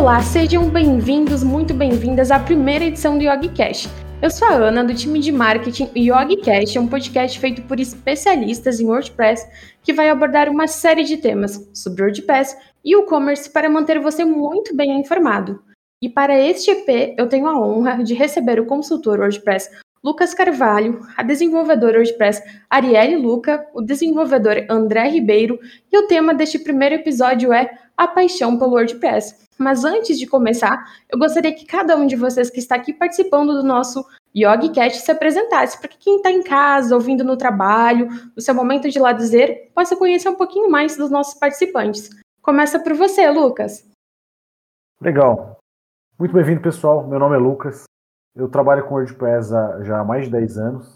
Olá, sejam bem-vindos, muito bem-vindas à primeira edição do YogiCast. Eu sou a Ana, do time de marketing YogiCast é um podcast feito por especialistas em WordPress que vai abordar uma série de temas sobre WordPress e e-commerce para manter você muito bem informado. E para este EP, eu tenho a honra de receber o consultor WordPress Lucas Carvalho, a desenvolvedora WordPress Arielle Luca, o desenvolvedor André Ribeiro, e o tema deste primeiro episódio é a paixão pelo WordPress. Mas antes de começar, eu gostaria que cada um de vocês que está aqui participando do nosso YogiCast se apresentasse, para que quem está em casa, ouvindo no trabalho, no seu momento de lazer, possa conhecer um pouquinho mais dos nossos participantes. Começa por você, Lucas. Legal. Muito bem-vindo, pessoal. Meu nome é Lucas. Eu trabalho com WordPress há, já há mais de 10 anos.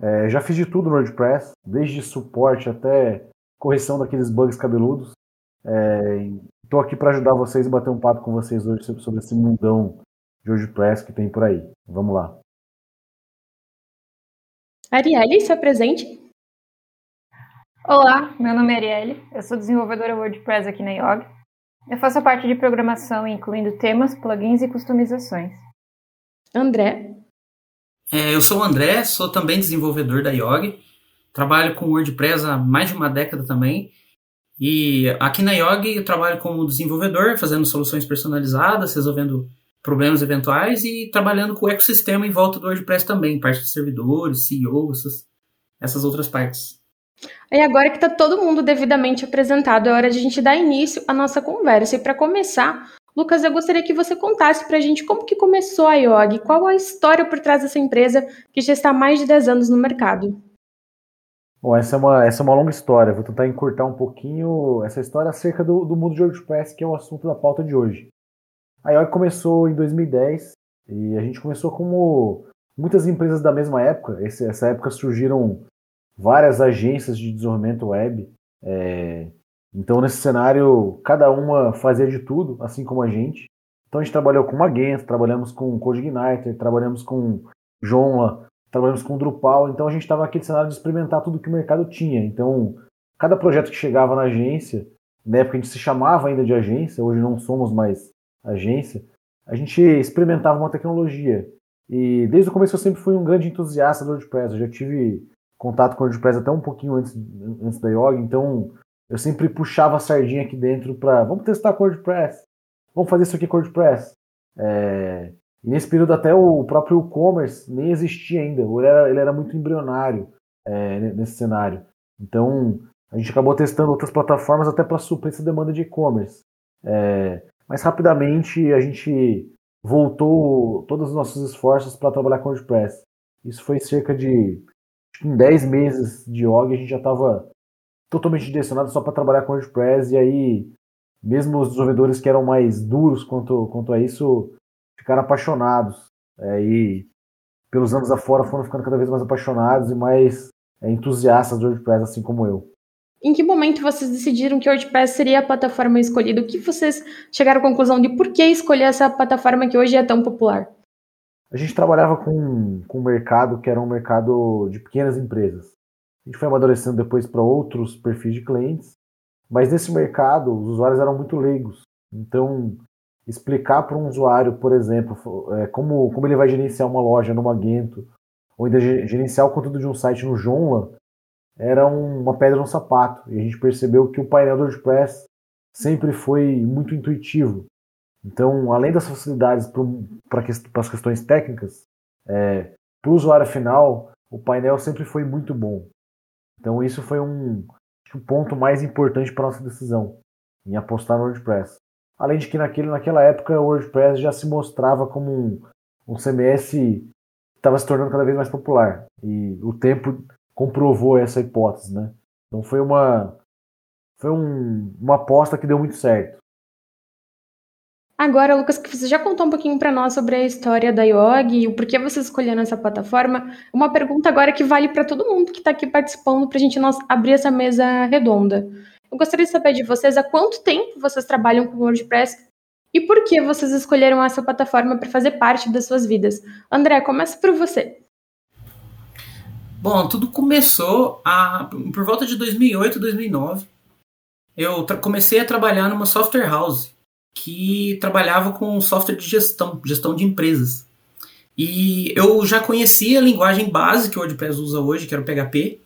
É, já fiz de tudo no WordPress, desde suporte até correção daqueles bugs cabeludos. Estou é, aqui para ajudar vocês e bater um papo com vocês hoje sobre esse mundão de WordPress que tem por aí. Vamos lá. Arielle, se apresente. Olá, meu nome é Arielle, eu sou desenvolvedora WordPress aqui na Yog. Eu faço a parte de programação, incluindo temas, plugins e customizações. André. É, eu sou o André, sou também desenvolvedor da Yog. Trabalho com WordPress há mais de uma década também. E aqui na Yog eu trabalho como desenvolvedor, fazendo soluções personalizadas, resolvendo problemas eventuais e trabalhando com o ecossistema em volta do WordPress também, parte de servidores, CEO, essas, essas outras partes. E agora que está todo mundo devidamente apresentado, é hora de a gente dar início à nossa conversa. E para começar, Lucas, eu gostaria que você contasse para a gente como que começou a IOG, qual a história por trás dessa empresa que já está há mais de 10 anos no mercado. Bom, essa é uma, essa é uma longa história. Vou tentar encurtar um pouquinho essa história acerca do, do mundo de WordPress, que é o assunto da pauta de hoje. A IOG começou em 2010 e a gente começou como muitas empresas da mesma época. Esse, essa época surgiram várias agências de desenvolvimento web. É, então, nesse cenário, cada uma fazia de tudo, assim como a gente. Então, a gente trabalhou com Magento, trabalhamos com CodeIgniter, trabalhamos com Joomla, trabalhamos com Drupal. Então, a gente estava naquele cenário de experimentar tudo que o mercado tinha. Então, cada projeto que chegava na agência, na época a gente se chamava ainda de agência, hoje não somos mais agência, a gente experimentava uma tecnologia. E desde o começo eu sempre fui um grande entusiasta do WordPress. Eu já tive contato com o WordPress até um pouquinho antes, antes da Yoga, então eu sempre puxava a sardinha aqui dentro para vamos testar com WordPress, vamos fazer isso aqui com WordPress. É, e nesse período até o próprio e-commerce nem existia ainda, ele era, ele era muito embrionário é, nesse cenário. Então a gente acabou testando outras plataformas até para suprir essa demanda de e-commerce. É, mas rapidamente a gente voltou todos os nossos esforços para trabalhar com WordPress. Isso foi cerca de em 10 meses de OG a gente já estava totalmente direcionado só para trabalhar com WordPress, e aí, mesmo os desenvolvedores que eram mais duros quanto, quanto a isso, ficaram apaixonados. É, e pelos anos afora foram ficando cada vez mais apaixonados e mais é, entusiastas do WordPress, assim como eu. Em que momento vocês decidiram que o WordPress seria a plataforma escolhida? O que vocês chegaram à conclusão de por que escolher essa plataforma que hoje é tão popular? A gente trabalhava com, com um mercado que era um mercado de pequenas empresas. A gente foi amadurecendo depois para outros perfis de clientes, mas nesse mercado os usuários eram muito leigos. Então, explicar para um usuário, por exemplo, é, como, como ele vai gerenciar uma loja no Magento, ou ainda gerenciar o conteúdo de um site no Joomla, era uma pedra no sapato. E a gente percebeu que o painel do WordPress sempre foi muito intuitivo. Então, além das facilidades para as questões técnicas, é, para o usuário final, o painel sempre foi muito bom. Então isso foi um, um ponto mais importante para nossa decisão em apostar no WordPress. Além de que naquele, naquela época o WordPress já se mostrava como um, um CMS que estava se tornando cada vez mais popular. E o tempo comprovou essa hipótese, né? Então foi uma foi um, uma aposta que deu muito certo. Agora, Lucas, que você já contou um pouquinho para nós sobre a história da IOG e o porquê você escolheu essa plataforma, uma pergunta agora que vale para todo mundo que está aqui participando para a gente abrir essa mesa redonda. Eu gostaria de saber de vocês há quanto tempo vocês trabalham com WordPress e por que vocês escolheram essa plataforma para fazer parte das suas vidas. André, começa por você. Bom, tudo começou a, por volta de 2008, 2009. Eu comecei a trabalhar numa software house que trabalhava com software de gestão, gestão de empresas. E eu já conhecia a linguagem base que o WordPress usa hoje, que era o PHP,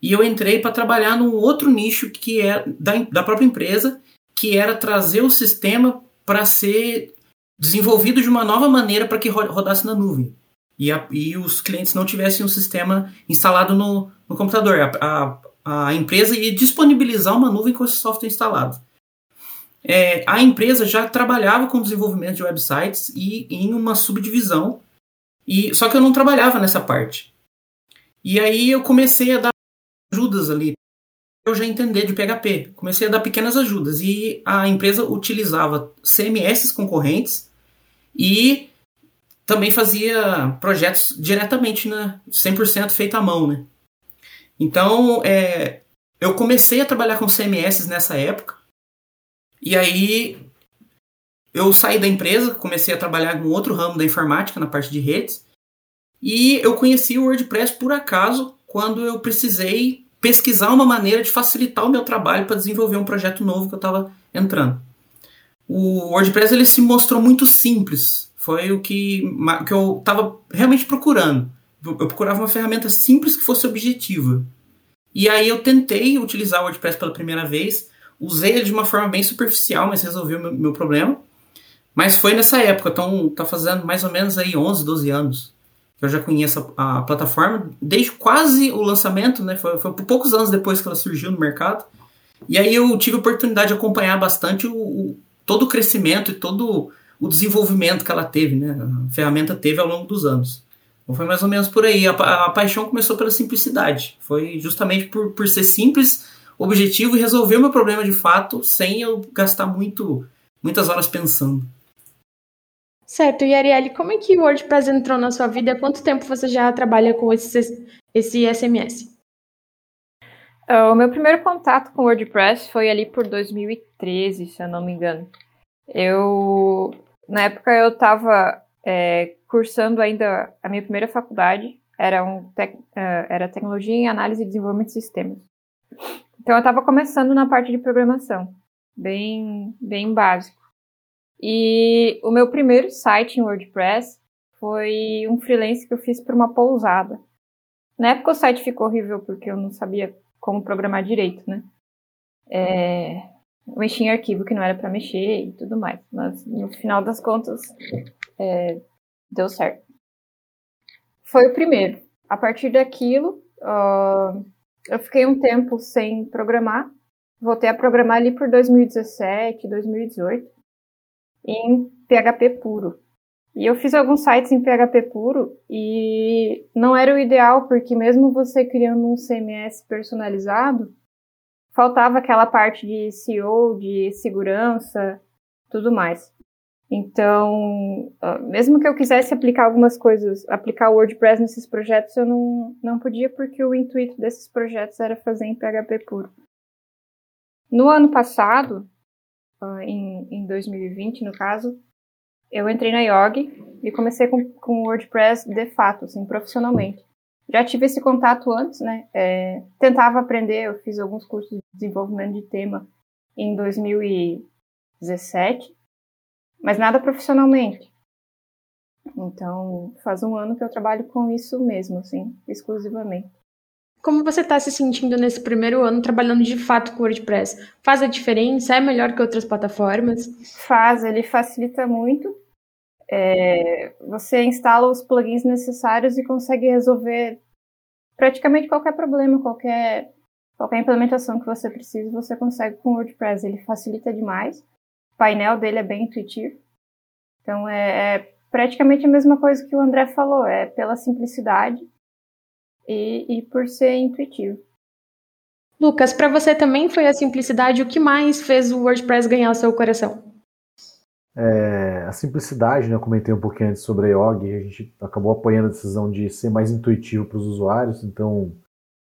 e eu entrei para trabalhar num outro nicho que é da, da própria empresa, que era trazer o sistema para ser desenvolvido de uma nova maneira para que rodasse na nuvem. E, a, e, os clientes não tivessem um sistema instalado no, no computador. A, a, a, empresa ia disponibilizar uma nuvem com esse software instalado. É, a empresa já trabalhava com desenvolvimento de websites e em uma subdivisão e só que eu não trabalhava nessa parte. E aí eu comecei a dar ajudas ali. Eu já entender de PHP. Comecei a dar pequenas ajudas e a empresa utilizava CMS concorrentes e também fazia projetos diretamente, né, 100% feito à mão, né? Então, é, eu comecei a trabalhar com CMS nessa época. E aí eu saí da empresa, comecei a trabalhar com outro ramo da informática, na parte de redes, e eu conheci o WordPress por acaso quando eu precisei pesquisar uma maneira de facilitar o meu trabalho para desenvolver um projeto novo que eu estava entrando. O WordPress ele se mostrou muito simples, foi o que, que eu estava realmente procurando. Eu procurava uma ferramenta simples que fosse objetiva. E aí eu tentei utilizar o WordPress pela primeira vez, usei ele de uma forma bem superficial, mas resolveu meu, meu problema. Mas foi nessa época, então tá fazendo mais ou menos aí 11, 12 anos eu já conheço a, a plataforma desde quase o lançamento, né? Foi, foi poucos anos depois que ela surgiu no mercado. E aí eu tive a oportunidade de acompanhar bastante o, o, todo o crescimento e todo o desenvolvimento que ela teve, né? A ferramenta teve ao longo dos anos. Então foi mais ou menos por aí. A, a, a paixão começou pela simplicidade. Foi justamente por, por ser simples, objetivo e resolver o meu problema de fato sem eu gastar muito, muitas horas pensando. Certo, e Arielle, como é que o WordPress entrou na sua vida? Quanto tempo você já trabalha com esse, esse SMS? Uh, o meu primeiro contato com o WordPress foi ali por 2013, se eu não me engano. Eu, na época, eu estava é, cursando ainda a minha primeira faculdade, era, um tec, uh, era Tecnologia em Análise e Desenvolvimento de Sistemas. Então, eu estava começando na parte de programação, bem, bem básico. E o meu primeiro site em WordPress foi um freelance que eu fiz para uma pousada. Na época o site ficou horrível porque eu não sabia como programar direito, né? É, eu mexi em arquivo que não era para mexer e tudo mais. Mas no final das contas, é, deu certo. Foi o primeiro. A partir daquilo, uh, eu fiquei um tempo sem programar. Voltei a programar ali por 2017, 2018 em PHP puro. E eu fiz alguns sites em PHP puro e não era o ideal, porque mesmo você criando um CMS personalizado, faltava aquela parte de SEO, de segurança, tudo mais. Então, mesmo que eu quisesse aplicar algumas coisas, aplicar o WordPress nesses projetos, eu não, não podia, porque o intuito desses projetos era fazer em PHP puro. No ano passado, uh, em, em 2020, no caso, eu entrei na Yog e comecei com, com WordPress de fato, assim, profissionalmente. Já tive esse contato antes, né? É, tentava aprender, eu fiz alguns cursos de desenvolvimento de tema em 2017, mas nada profissionalmente. Então, faz um ano que eu trabalho com isso mesmo, assim, exclusivamente. Como você está se sentindo nesse primeiro ano trabalhando de fato com WordPress? Faz a diferença? É melhor que outras plataformas? Faz, ele facilita muito. É, você instala os plugins necessários e consegue resolver praticamente qualquer problema, qualquer, qualquer implementação que você precise, você consegue com o WordPress. Ele facilita demais. O painel dele é bem intuitivo. Então é, é praticamente a mesma coisa que o André falou, é pela simplicidade e, e por ser intuitivo. Lucas, para você também foi a simplicidade o que mais fez o WordPress ganhar o seu coração? É, a simplicidade, né, eu comentei um pouquinho antes sobre a IOG, a gente acabou apoiando a decisão de ser mais intuitivo para os usuários, então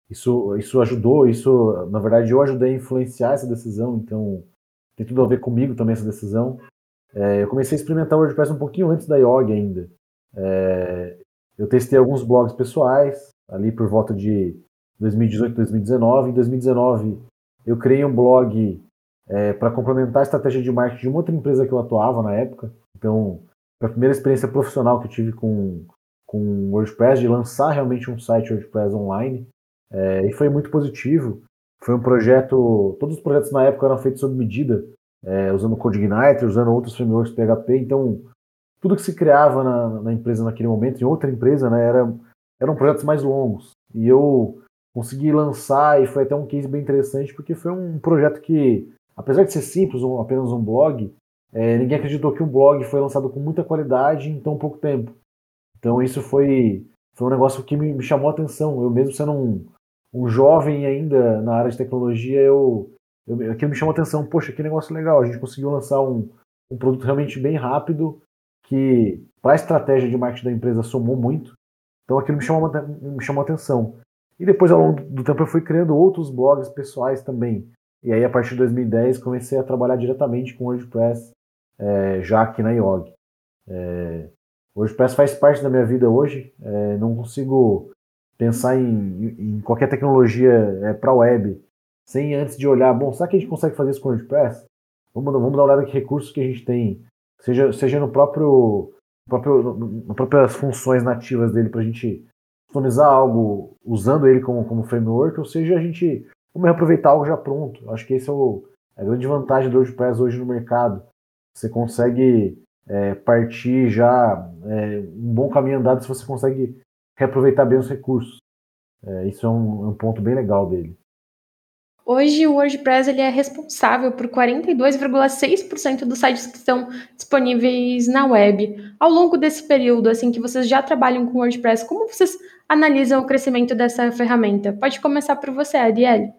isso, isso ajudou, isso, na verdade, eu ajudei a influenciar essa decisão, então tem tudo a ver comigo também essa decisão. É, eu comecei a experimentar o WordPress um pouquinho antes da IOG ainda. É, eu testei alguns blogs pessoais, ali por volta de 2018, 2019. Em 2019, eu criei um blog é, para complementar a estratégia de marketing de uma outra empresa que eu atuava na época. Então, foi a primeira experiência profissional que eu tive com, com WordPress, de lançar realmente um site WordPress online. É, e foi muito positivo. Foi um projeto, todos os projetos na época eram feitos sob medida, é, usando CodeIgniter, usando outros frameworks PHP. Então, tudo que se criava na, na, empresa naquele momento, em outra empresa, né, era, eram projetos mais longos. E eu consegui lançar, e foi até um case bem interessante, porque foi um projeto que apesar de ser simples, um, apenas um blog, é, ninguém acreditou que um blog foi lançado com muita qualidade em tão pouco tempo. Então isso foi, foi um negócio que me, me chamou a atenção. Eu mesmo sendo um, um jovem ainda na área de tecnologia, eu, eu aquilo me chamou a atenção. Poxa, que negócio legal! A gente conseguiu lançar um, um produto realmente bem rápido que para a estratégia de marketing da empresa somou muito. Então aquilo me chamou, me chamou atenção. E depois, ao longo do tempo, eu fui criando outros blogs pessoais também. E aí, a partir de 2010, comecei a trabalhar diretamente com WordPress, é, já aqui na IOG. É, WordPress faz parte da minha vida hoje. É, não consigo pensar em, em qualquer tecnologia é, para web sem antes de olhar, bom, será que a gente consegue fazer isso com WordPress? Vamos, vamos dar uma olhada que recursos que a gente tem, seja, seja no próprio, próprio próprias funções nativas dele para a gente customizar algo usando ele como, como framework, ou seja, a gente como reaproveitar algo já pronto. Acho que esse é o, a grande vantagem do WordPress hoje no mercado. Você consegue é, partir já é, um bom caminho andado se você consegue reaproveitar bem os recursos. É, isso é um, é um, ponto bem legal dele. Hoje o WordPress ele é responsável por 42,6% dos sites que estão disponíveis na web. Ao longo desse período, assim que vocês já trabalham com WordPress, como vocês analisam o crescimento dessa ferramenta? Pode começar por você, Arielle.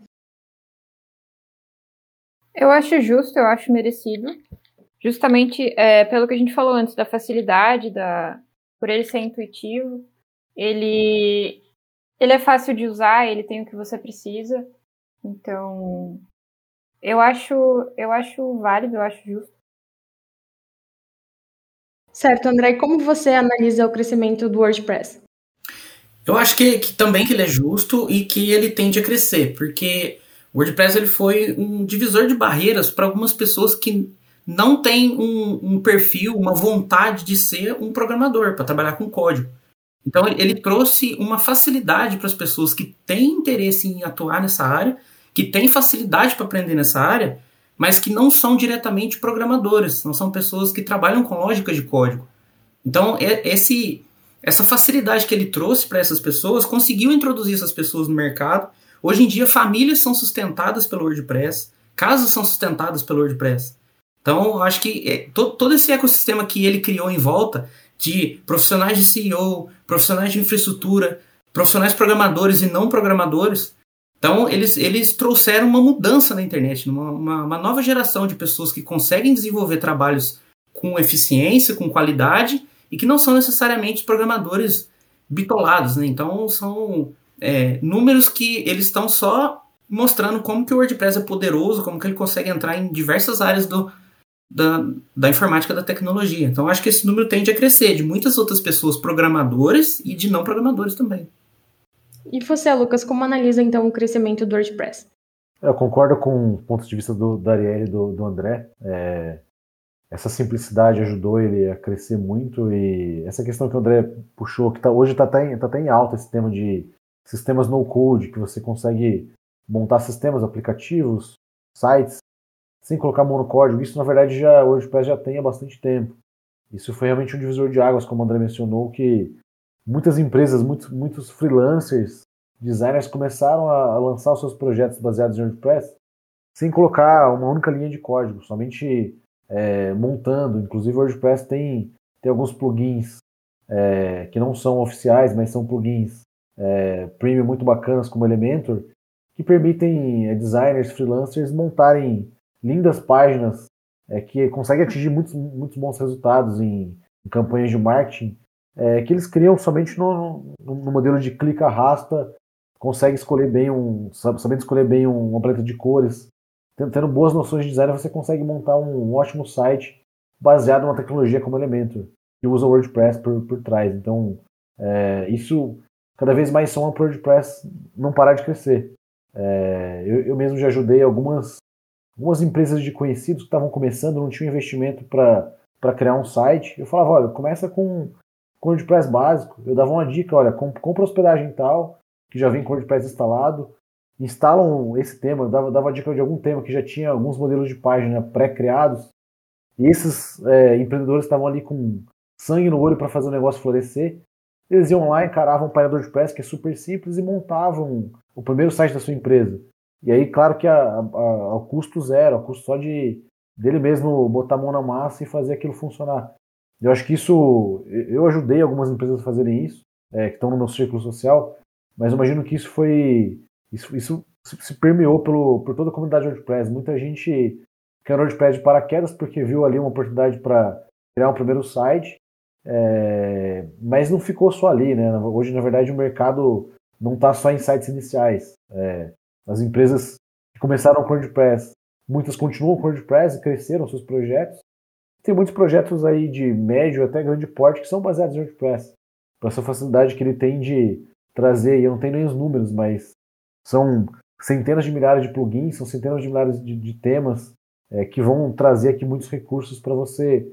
Eu acho justo, eu acho merecido. Justamente é, pelo que a gente falou antes, da facilidade, da, por ele ser intuitivo. Ele, ele é fácil de usar, ele tem o que você precisa. Então, eu acho, eu acho válido, eu acho justo. Certo, André, como você analisa o crescimento do WordPress? Eu acho que, que, também que ele é justo e que ele tende a crescer, porque o WordPress ele foi um divisor de barreiras para algumas pessoas que não têm um, um, perfil, uma vontade de ser um programador, para trabalhar com código. Então ele trouxe uma facilidade para as pessoas que têm interesse em atuar nessa área, que têm facilidade para aprender nessa área, mas que não são diretamente programadores, não são pessoas que trabalham com lógica de código. Então esse essa facilidade que ele trouxe para essas pessoas conseguiu introduzir essas pessoas no mercado. Hoje em dia, famílias são sustentadas pelo WordPress, casas são sustentadas pelo WordPress. Então, acho que é, todo esse ecossistema que ele criou em volta de profissionais de CEO, profissionais de infraestrutura, profissionais programadores e não programadores. Então, eles, eles trouxeram uma mudança na internet, uma, uma, uma nova geração de pessoas que conseguem desenvolver trabalhos com eficiência, com qualidade e que não são necessariamente programadores bitolados, né? Então são é, números que eles estão só mostrando como que o WordPress é poderoso, como que ele consegue entrar em diversas áreas do, da, da informática da tecnologia. Então acho que esse número tende a crescer de muitas outras pessoas programadores e de não programadores também. E você, Lucas, como analisa então o crescimento do WordPress? Eu concordo com o ponto de vista do, do Ariel e do, do André. É, essa simplicidade ajudou ele a crescer muito e essa questão que o André puxou, que tá, hoje está até, tá até em alta esse tema de sistemas no code, que você consegue montar sistemas, aplicativos, sites, sem colocar monocódigo. Isso, na verdade, já o WordPress já tem há bastante tempo. Isso foi realmente um divisor de águas, como o André mencionou, que muitas empresas, muitos, muitos freelancers, designers começaram a, a lançar os seus projetos baseados em WordPress sem colocar uma única linha de código, somente é, montando. Inclusive, o WordPress tem, tem alguns plugins é, que não são oficiais, mas são plugins é, premium muito bacanas, como Elementor, que permitem é, designers, freelancers montarem lindas páginas é, que conseguem atingir muitos, muitos bons resultados em, em campanhas de marketing, é, que eles criam somente no, no, no modelo de clica-arrasta, consegue escolher bem um, sabendo escolher bem um, uma paleta de cores, tendo boas noções de design, você consegue montar um ótimo site baseado numa tecnologia como Elementor, que usa o WordPress por, por trás. Então, é, isso cada vez mais soma para o WordPress não parar de crescer. É, eu, eu, mesmo já ajudei algumas, algumas empresas de conhecidos que estavam começando, não tinham investimento para criar um site. Eu falava, olha, começa com, com WordPress básico. Eu dava uma dica, olha, compra hospedagem tal, que já vem com WordPress instalado, instalam esse tema, eu dava, dava dica de algum tema que já tinha alguns modelos de página pré-criados, e esses é, empreendedores estavam ali com sangue no olho para fazer o negócio florescer. Eles iam lá, encaravam um painel de WordPress que é super simples e montavam o primeiro site da sua empresa. E aí, claro que a, a, ao custo zero, ao custo só de dele mesmo botar a mão na massa e fazer aquilo funcionar. Eu acho que isso, eu ajudei algumas empresas a fazerem isso, é, que estão no meu círculo social, mas imagino que isso foi, isso, isso se permeou pelo, por toda a comunidade WordPress. Muita gente caiu no WordPress de paraquedas porque viu ali uma oportunidade para criar um primeiro site, é, mas não ficou só ali, né? Hoje, na verdade, o mercado não está só em sites iniciais. É, as empresas que começaram com WordPress, muitas continuam com WordPress e cresceram seus projetos. Tem muitos projetos aí de médio até grande porte que são baseados em WordPress. Por essa facilidade que ele tem de trazer, e eu não tenho nem os números, mas são centenas de milhares de plugins, são centenas de milhares de, de temas é, que vão trazer aqui muitos recursos para você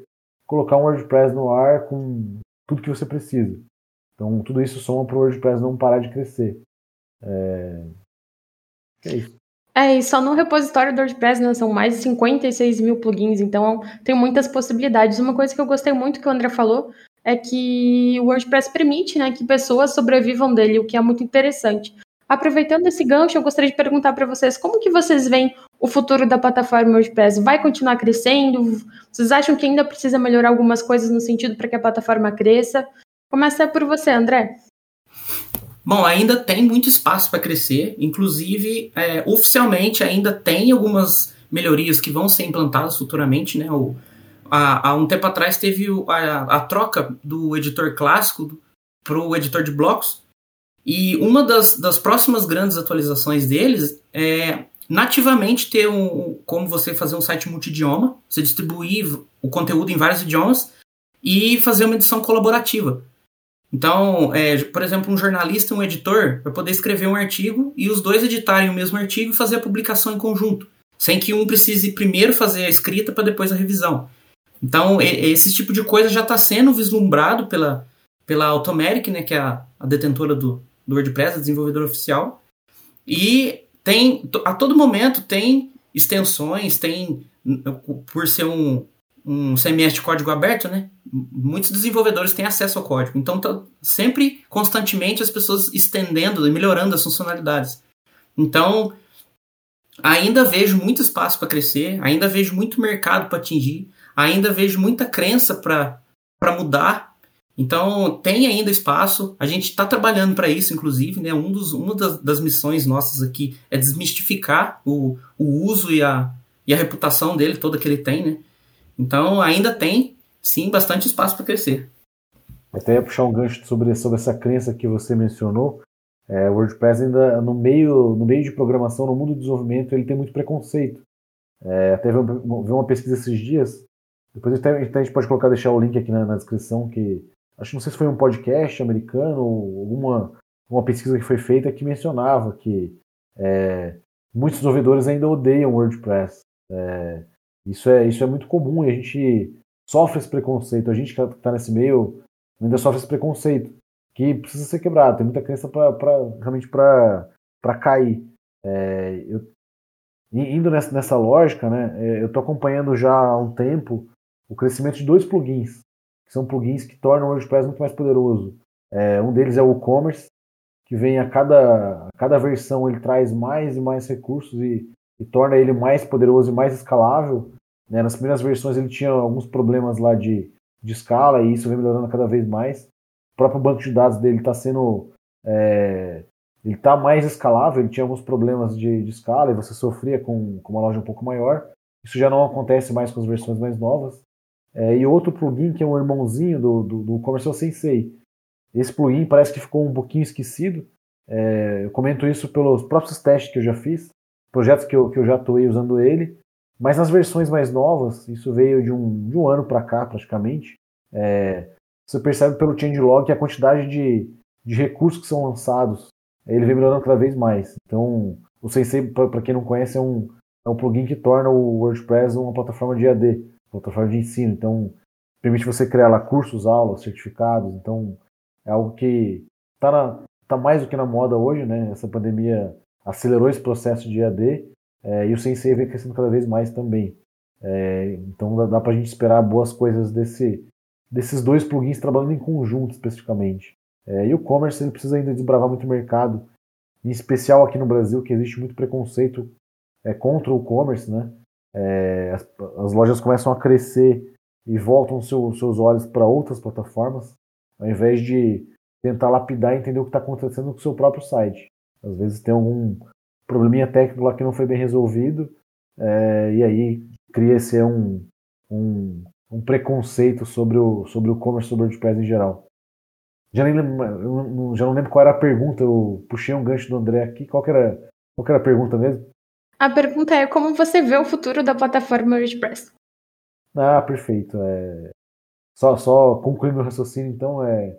colocar um WordPress no ar com tudo que você precisa. Então, tudo isso soma para o WordPress não parar de crescer. É, é isso. É, e só no repositório do WordPress né, são mais de 56 mil plugins, então tem muitas possibilidades. Uma coisa que eu gostei muito que o André falou é que o WordPress permite né, que pessoas sobrevivam dele, o que é muito interessante. Aproveitando esse gancho, eu gostaria de perguntar para vocês como que vocês veem o futuro da plataforma WordPress? Vai continuar crescendo? Vocês acham que ainda precisa melhorar algumas coisas no sentido para que a plataforma cresça? Começa por você, André. Bom, ainda tem muito espaço para crescer, inclusive é, oficialmente ainda tem algumas melhorias que vão ser implantadas futuramente, né? O, há, um tempo atrás teve a, a troca do editor clássico para o editor de blocos, e uma das, das próximas grandes atualizações deles é nativamente ter um, como você fazer um site multidioma, você distribuir o conteúdo em vários idiomas e fazer uma edição colaborativa. Então, é, por exemplo, um jornalista e um editor vai poder escrever um artigo e os dois editarem o mesmo artigo e fazer a publicação em conjunto, sem que um precise primeiro fazer a escrita para depois a revisão. Então, esse tipo de coisa já está sendo vislumbrado pela, pela Automeric, né, que é a, a detentora do, do WordPress, a desenvolvedora oficial. E tem a todo momento tem extensões, tem por ser um, um CMS de código aberto, né? Muitos desenvolvedores têm acesso ao código. Então, tá sempre, constantemente, as pessoas estendendo e melhorando as funcionalidades. Então, ainda vejo muito espaço para crescer, ainda vejo muito mercado para atingir, ainda vejo muita crença para mudar. Então, tem ainda espaço. A gente está trabalhando para isso, inclusive. Né? Um dos, uma das, das, missões nossas aqui é desmistificar o, o uso e a, e a reputação dele, toda que ele tem. Né? Então ainda tem, sim, bastante espaço para crescer. Até ia puxar um gancho sobre, sobre essa crença que você mencionou. É, o WordPress ainda no meio, no meio de programação, no mundo do desenvolvimento, ele tem muito preconceito. É, até vi uma pesquisa esses dias. Depois até, até a gente pode colocar, deixar o link aqui na, na, descrição, que acho que não sei se foi um podcast americano ou alguma uma pesquisa que foi feita que mencionava que é, muitos desenvolvedores ainda odeiam WordPress. É, isso é, isso é muito comum e a gente sofre esse preconceito. A gente que está nesse meio ainda sofre esse preconceito que precisa ser quebrado. Tem muita crença para realmente para cair. É, eu, indo nessa, nessa lógica, né, é, eu estou acompanhando já há um tempo o crescimento de dois plugins, que são plugins que tornam o WordPress muito mais poderoso. É, um deles é o e-commerce, que vem a cada, a cada versão ele traz mais e mais recursos e, e torna ele mais poderoso e mais escalável. Né? Nas primeiras versões ele tinha alguns problemas lá de, de escala e isso vem melhorando cada vez mais. O próprio banco de dados dele está sendo. É, ele está mais escalável, ele tinha alguns problemas de, de escala e você sofria com, com, uma loja um pouco maior. Isso já não acontece mais com as versões mais novas. É, e outro plugin que é um irmãozinho do, do, do Commercial Sensei. Esse plugin parece que ficou um pouquinho esquecido. É, eu comento isso pelos próprios testes que eu já fiz, projetos que eu, que eu já atuei usando ele. Mas nas versões mais novas, isso veio de um, de um ano para cá praticamente, é, você percebe pelo changelog que a quantidade de, de recursos que são lançados, ele vem melhorando cada vez mais. Então, o Sensei, para quem não conhece, é um, é um plugin que torna o WordPress uma plataforma de AD, plataforma de ensino. Então, permite você criar lá cursos, aulas, certificados. Então, é algo que está tá mais do que na moda hoje, né? Essa pandemia acelerou esse processo de AD é, e o Sensei vem crescendo cada vez mais também. É, então, dá, dá para a gente esperar boas coisas desse, desses dois plugins trabalhando em conjunto especificamente. É, e o commerce ele precisa ainda desbravar muito mercado, em especial aqui no Brasil, que existe muito preconceito é, contra o commerce, né? É, as, as, lojas começam a crescer e voltam seu, seus olhos para outras plataformas, ao invés de tentar lapidar e entender o que está acontecendo com o seu próprio site. Às vezes tem algum probleminha técnico lá que não foi bem resolvido, é, e aí cria-se um, um, um, preconceito sobre o, sobre o commerce, sobre o WordPress em geral. Já, nem lembro, já não lembro qual era a pergunta, eu puxei um gancho do André aqui. Qual era, qual era a pergunta mesmo? A pergunta é como você vê o futuro da plataforma WordPress? Ah, perfeito. É... Só, só concluindo o raciocínio, então, é...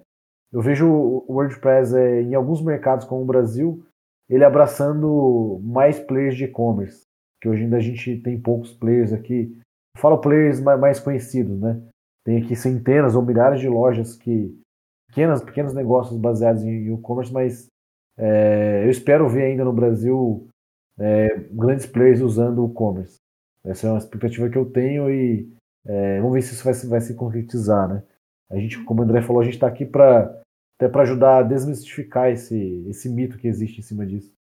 eu vejo o WordPress é, em alguns mercados, como o Brasil, ele abraçando mais players de e-commerce, que hoje ainda a gente tem poucos players aqui. Eu falo players mais conhecidos, né? Tem aqui centenas ou milhares de lojas que pequenas, pequenos negócios baseados em e-commerce, mas é, eu espero ver ainda no Brasil é, grandes players usando o e-commerce. Essa é uma expectativa que eu tenho e é, vamos ver se isso vai, vai se concretizar, né? A gente, como o André falou, a gente está aqui para até para ajudar a desmistificar esse, esse mito que existe em cima disso.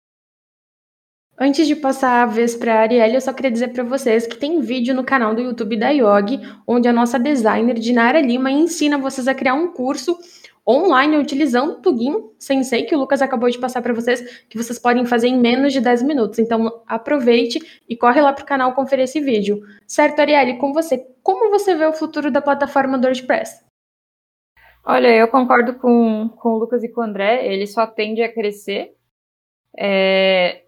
Antes de passar a vez para a Arielle, eu só queria dizer para vocês que tem vídeo no canal do YouTube da Yogi, onde a nossa designer Dinara Lima ensina vocês a criar um curso online utilizando o plugin Sensei que o Lucas acabou de passar para vocês, que vocês podem fazer em menos de 10 minutos. Então aproveite e corre lá para o canal conferir esse vídeo. Certo, Arielle, com você, como você vê o futuro da plataforma do WordPress? Olha, eu concordo com, com o Lucas e com o André, ele só tende a crescer. É,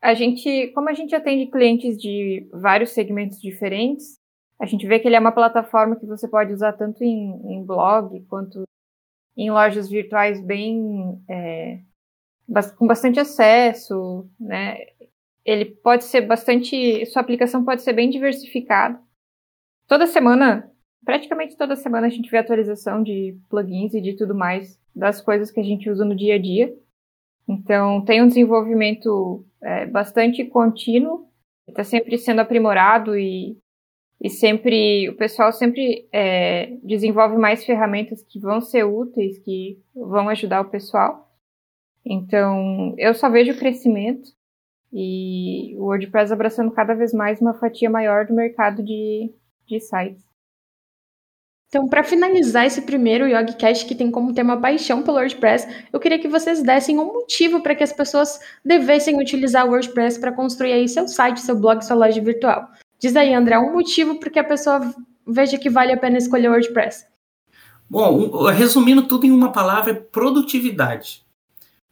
a gente, como a gente atende clientes de vários segmentos diferentes, a gente vê que ele é uma plataforma que você pode usar tanto em, em blog quanto em lojas virtuais bem é, com bastante acesso, né? Ele pode ser bastante, sua aplicação pode ser bem diversificada. Toda semana, praticamente toda semana a gente vê atualização de plugins e de tudo mais das coisas que a gente usa no dia a dia. Então tem um desenvolvimento é, bastante contínuo, está sempre sendo aprimorado e e sempre, o pessoal sempre é, desenvolve mais ferramentas que vão ser úteis, que vão ajudar o pessoal. Então, eu só vejo crescimento e o WordPress abraçando cada vez mais uma fatia maior do mercado de, de sites. Então, para finalizar esse primeiro YogiCast que tem como tema paixão pelo WordPress, eu queria que vocês dessem um motivo para que as pessoas devessem utilizar o WordPress para construir aí seu site, seu blog, sua loja virtual. Diz aí, André, um motivo para que a pessoa veja que vale a pena escolher o WordPress. Bom, resumindo tudo em uma palavra, é produtividade.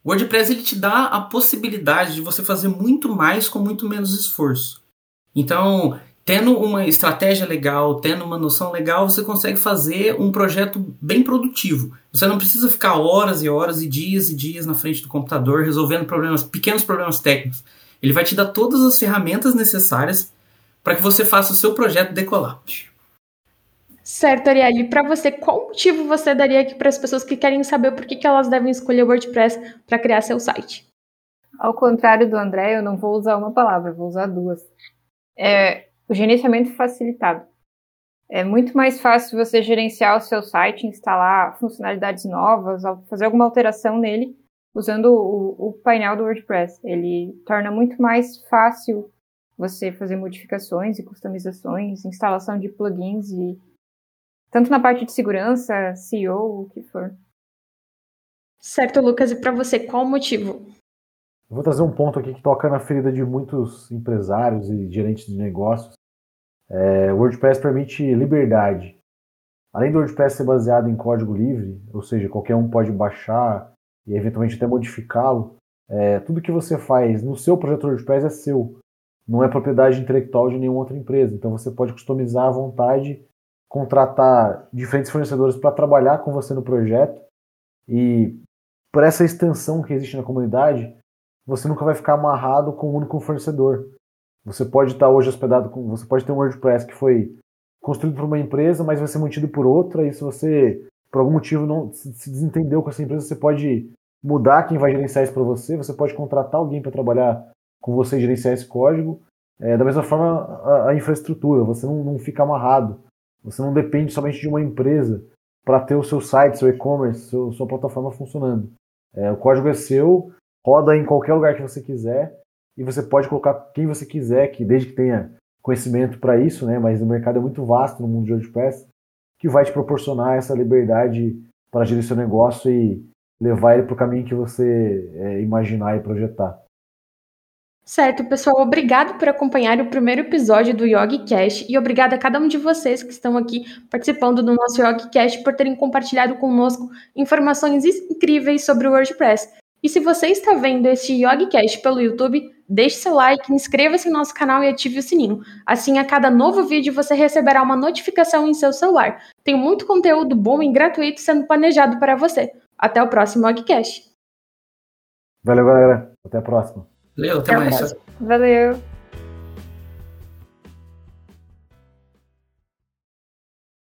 O WordPress ele te dá a possibilidade de você fazer muito mais com muito menos esforço. Então, tendo uma estratégia legal, tendo uma noção legal, você consegue fazer um projeto bem produtivo. Você não precisa ficar horas e horas e dias e dias na frente do computador resolvendo problemas, pequenos problemas técnicos. Ele vai te dar todas as ferramentas necessárias para que você faça o seu projeto decolar. Certo, Arielle. Para você, qual motivo você daria aqui para as pessoas que querem saber por que, que elas devem escolher o WordPress para criar seu site? Ao contrário do André, eu não vou usar uma palavra, vou usar duas. É o gerenciamento facilitado. É muito mais fácil você gerenciar o seu site, instalar funcionalidades novas, fazer alguma alteração nele usando o, o painel do WordPress. Ele torna muito mais fácil você fazer modificações e customizações, instalação de plugins e tanto na parte de segurança, SEO, o que for. Certo, Lucas, e para você, qual o motivo? Eu vou trazer um ponto aqui que toca na ferida de muitos empresários e gerentes de negócios. É, o WordPress permite liberdade. Além do WordPress ser baseado em código livre, ou seja, qualquer um pode baixar e eventualmente até modificá-lo, é, tudo que você faz no seu projeto WordPress é seu não é propriedade intelectual de nenhuma outra empresa. Então você pode customizar à vontade, contratar diferentes fornecedores para trabalhar com você no projeto e por essa extensão que existe na comunidade, você nunca vai ficar amarrado com um único fornecedor. Você pode estar hoje hospedado com. Você pode ter um WordPress que foi construído por uma empresa, mas vai ser mantido por outra, e se você, por algum motivo, não se desentendeu com essa empresa, você pode mudar quem vai gerenciar isso para você, você pode contratar alguém para trabalhar com você e gerenciar esse código. É, da mesma forma, a, a infraestrutura, você não, não fica amarrado, você não depende somente de uma empresa para ter o seu site, seu e-commerce, sua plataforma funcionando. É, o código é seu, roda em qualquer lugar que você quiser e você pode colocar quem você quiser, que desde que tenha conhecimento para isso, né? Mas o mercado é muito vasto no mundo de WordPress, que vai te proporcionar essa liberdade para gerir seu negócio e levar ele para o caminho que você é, imaginar e projetar. Certo, pessoal, obrigado por acompanhar o primeiro episódio do YogiCast e obrigado a cada um de vocês que estão aqui participando do nosso YogiCast por terem compartilhado conosco informações incríveis sobre o WordPress. E se você está vendo este YogiCast pelo YouTube, deixe seu like, inscreva-se no nosso canal e ative o sininho. Assim, a cada novo vídeo você receberá uma notificação em seu celular. Tem muito conteúdo bom e gratuito sendo planejado para você. Até o próximo YogiCast. Valeu, galera. Até a próxima. Valeu, até, até mais. Valeu.